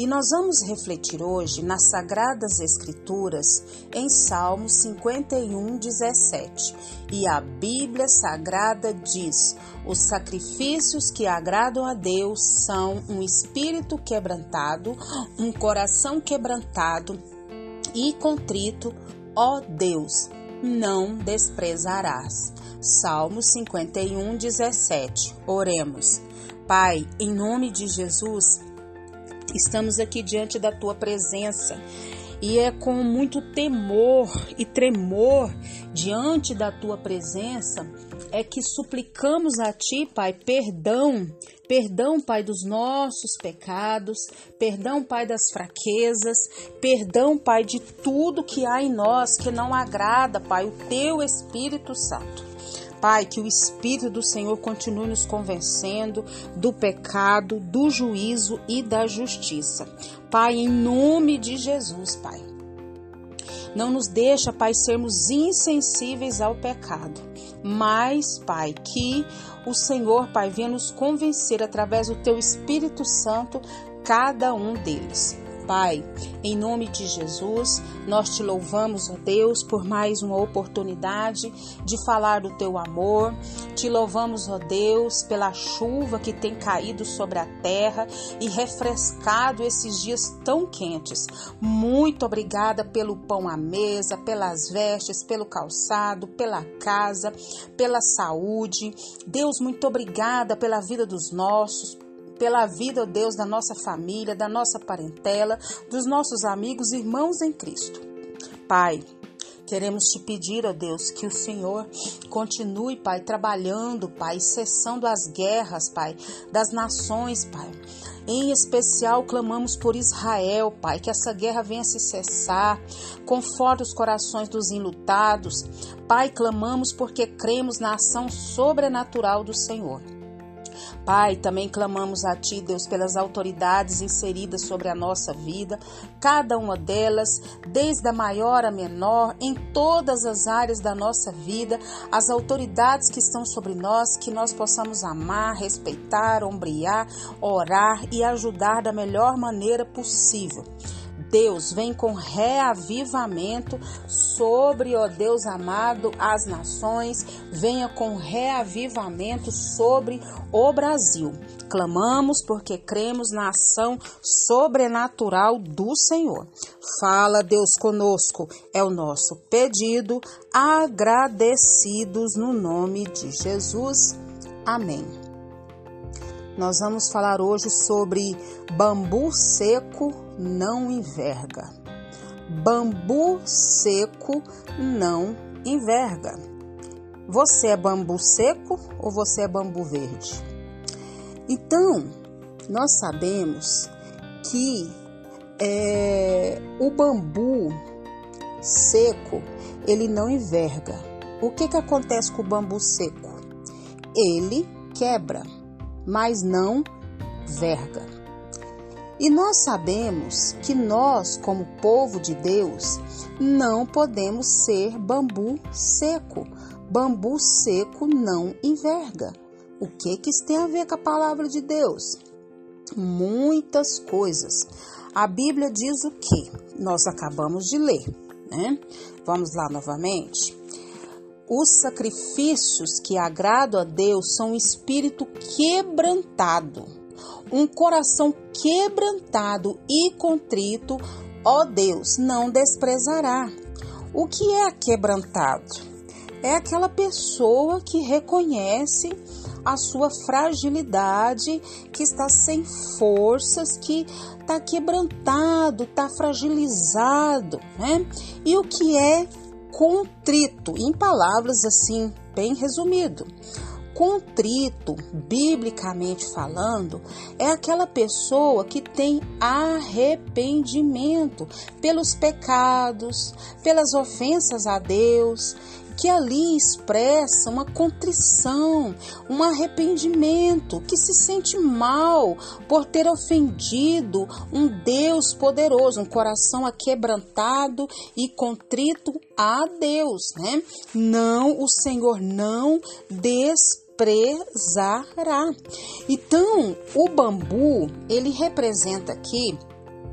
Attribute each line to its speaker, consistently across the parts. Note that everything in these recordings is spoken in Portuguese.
Speaker 1: E nós vamos refletir hoje nas Sagradas Escrituras em Salmo 51, 17. E a Bíblia Sagrada diz: Os sacrifícios que agradam a Deus são um espírito quebrantado, um coração quebrantado e contrito, ó Deus, não desprezarás. Salmo 51, 17. Oremos. Pai, em nome de Jesus, Estamos aqui diante da tua presença. E é com muito temor e tremor diante da tua presença é que suplicamos a ti, Pai, perdão, perdão, Pai, dos nossos pecados, perdão, Pai, das fraquezas, perdão, Pai, de tudo que há em nós que não agrada, Pai, o teu Espírito Santo. Pai, que o Espírito do Senhor continue nos convencendo do pecado, do juízo e da justiça. Pai, em nome de Jesus, Pai. Não nos deixa, Pai, sermos insensíveis ao pecado. Mas, Pai, que o Senhor, Pai, venha nos convencer através do Teu Espírito Santo cada um deles. Pai, em nome de Jesus, nós te louvamos, ó Deus, por mais uma oportunidade de falar do teu amor. Te louvamos, ó Deus, pela chuva que tem caído sobre a terra e refrescado esses dias tão quentes. Muito obrigada pelo pão à mesa, pelas vestes, pelo calçado, pela casa, pela saúde. Deus, muito obrigada pela vida dos nossos, pela vida, ó Deus, da nossa família, da nossa parentela, dos nossos amigos irmãos em Cristo. Pai, Queremos te pedir, ó Deus, que o Senhor continue, Pai, trabalhando, Pai, cessando as guerras, Pai, das nações, Pai. Em especial, clamamos por Israel, Pai, que essa guerra venha se cessar, conforte os corações dos enlutados. Pai, clamamos porque cremos na ação sobrenatural do Senhor. Pai, também clamamos a Ti, Deus, pelas autoridades inseridas sobre a nossa vida, cada uma delas, desde a maior a menor, em todas as áreas da nossa vida, as autoridades que estão sobre nós, que nós possamos amar, respeitar, ombrear, orar e ajudar da melhor maneira possível. Deus vem com reavivamento sobre, ó Deus amado, as nações, venha com reavivamento sobre o Brasil. Clamamos porque cremos na ação sobrenatural do Senhor. Fala, Deus, conosco, é o nosso pedido, agradecidos no nome de Jesus. Amém. Nós vamos falar hoje sobre bambu seco não enverga. Bambu seco não enverga. Você é bambu seco ou você é bambu verde? Então, nós sabemos que é, o bambu seco ele não enverga. O que, que acontece com o bambu seco? Ele quebra, mas não verga. E nós sabemos que nós, como povo de Deus, não podemos ser bambu seco. Bambu seco não enverga. O que que isso tem a ver com a palavra de Deus? Muitas coisas. A Bíblia diz o que? Nós acabamos de ler, né? Vamos lá novamente. Os sacrifícios que agradam a Deus são um espírito quebrantado um coração quebrantado e contrito, ó Deus, não desprezará. O que é quebrantado? É aquela pessoa que reconhece a sua fragilidade, que está sem forças, que está quebrantado, está fragilizado, né? E o que é contrito, em palavras assim, bem resumido contrito, biblicamente falando, é aquela pessoa que tem arrependimento pelos pecados, pelas ofensas a Deus, que ali expressa uma contrição, um arrependimento, que se sente mal por ter ofendido um Deus poderoso, um coração aquebrantado e contrito a Deus, né? Não, o Senhor não desprezará. Então, o bambu, ele representa aqui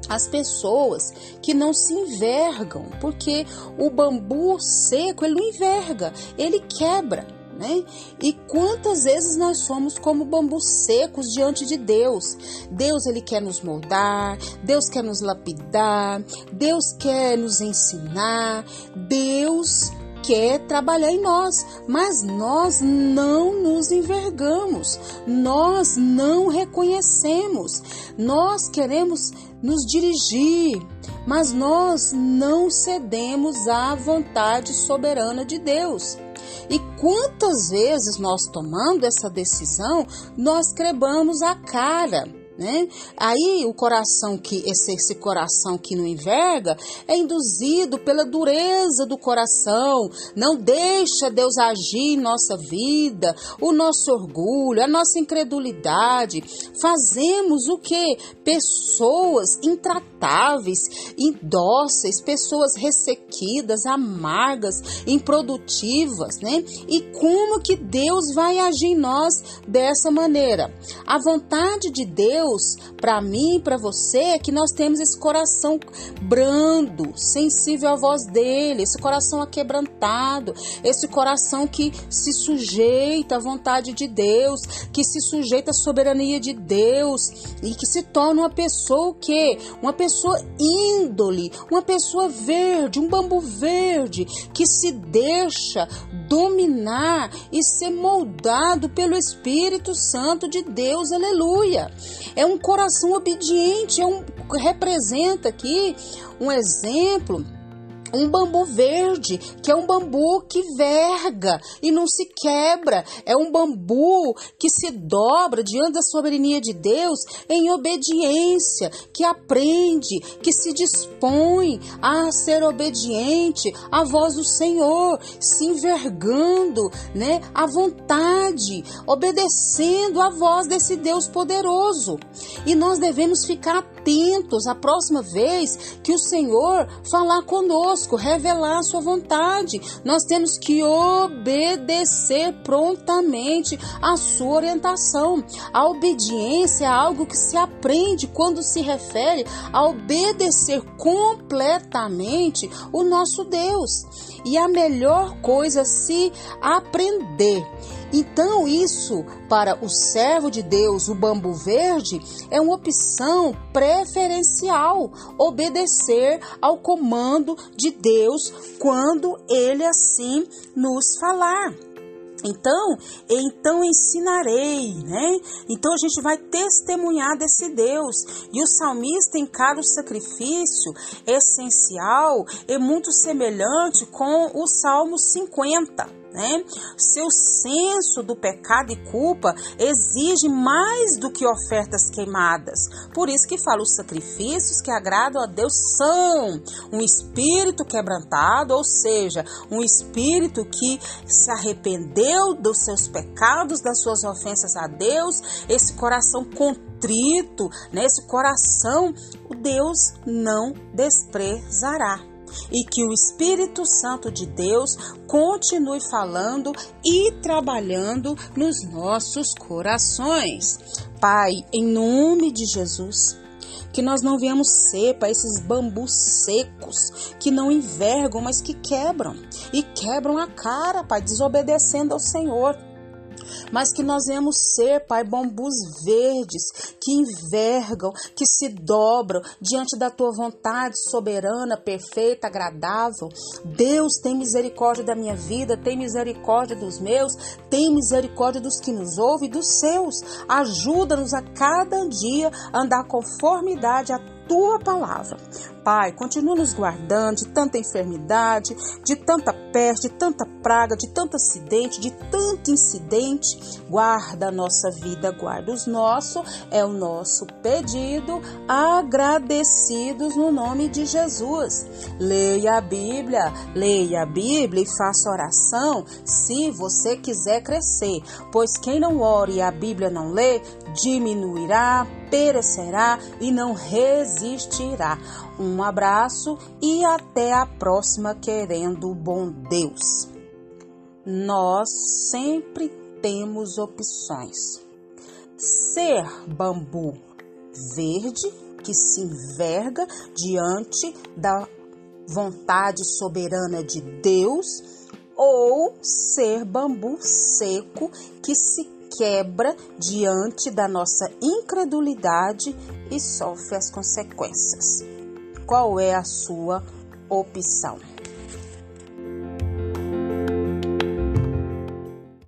Speaker 1: as pessoas que não se envergam, porque o bambu seco ele não enverga, ele quebra. Né? E quantas vezes nós somos como bambus secos diante de Deus? Deus ele quer nos moldar, Deus quer nos lapidar, Deus quer nos ensinar, Deus quer trabalhar em nós, mas nós não nos envergamos, nós não reconhecemos, nós queremos nos dirigir, mas nós não cedemos à vontade soberana de Deus. E quantas vezes nós tomando essa decisão, nós crebamos a cara né? Aí o coração que esse, esse coração que não enverga é induzido pela dureza do coração, não deixa Deus agir em nossa vida, o nosso orgulho, a nossa incredulidade. Fazemos o que? Pessoas intratáveis, indóceis, pessoas ressequidas, amargas, improdutivas, né? E como que Deus vai agir em nós dessa maneira? A vontade de Deus para mim e para você é que nós temos esse coração brando, sensível à voz dele, esse coração aquebrantado, esse coração que se sujeita à vontade de Deus, que se sujeita à soberania de Deus e que se torna uma pessoa o quê? Uma pessoa índole, uma pessoa verde, um bambu verde que se deixa dominar e ser moldado pelo Espírito Santo de Deus. Aleluia é um coração obediente, é um representa aqui um exemplo um bambu verde, que é um bambu que verga e não se quebra, é um bambu que se dobra diante da soberania de Deus em obediência, que aprende, que se dispõe a ser obediente à voz do Senhor, se envergando, né, à vontade, obedecendo à voz desse Deus poderoso. E nós devemos ficar atentos a próxima vez que o Senhor falar conosco, revelar a sua vontade. Nós temos que obedecer prontamente a sua orientação. A obediência é algo que se aprende quando se refere a obedecer completamente o nosso Deus. E a melhor coisa se aprender então, isso para o servo de Deus, o bambu verde, é uma opção preferencial obedecer ao comando de Deus quando ele assim nos falar. Então, então ensinarei, né? Então a gente vai testemunhar desse Deus. E o salmista encara o sacrifício essencial e muito semelhante com o Salmo 50 né? Seu senso do pecado e culpa exige mais do que ofertas queimadas. Por isso que fala os sacrifícios que agradam a Deus são um espírito quebrantado, ou seja, um espírito que se arrependeu dos seus pecados, das suas ofensas a Deus, esse coração contrito, né? esse coração, o Deus não desprezará e que o Espírito Santo de Deus continue falando e trabalhando nos nossos corações. Pai, em nome de Jesus, que nós não venhamos ser para esses bambus secos que não envergam, mas que quebram e quebram a cara, Pai, desobedecendo ao Senhor mas que nós venhamos ser, Pai, bambus verdes que envergam, que se dobram diante da tua vontade soberana, perfeita, agradável. Deus tem misericórdia da minha vida, tem misericórdia dos meus, tem misericórdia dos que nos ouvem, dos seus. Ajuda-nos a cada dia andar conformidade a tua palavra. Pai, continua nos guardando de tanta enfermidade, de tanta peste, de tanta praga, de tanto acidente, de tanto incidente. Guarda a nossa vida, guarda os nossos, é o nosso pedido, agradecidos no nome de Jesus. Leia a Bíblia, leia a Bíblia e faça oração se você quiser crescer, pois quem não ore e a Bíblia não lê, diminuirá, perecerá e não resistirá. Um abraço e até a próxima, querendo o bom Deus. Nós sempre temos opções. Ser bambu verde que se enverga diante da vontade soberana de Deus ou ser bambu seco que se quebra diante da nossa incredulidade e sofre as consequências. Qual é a sua opção?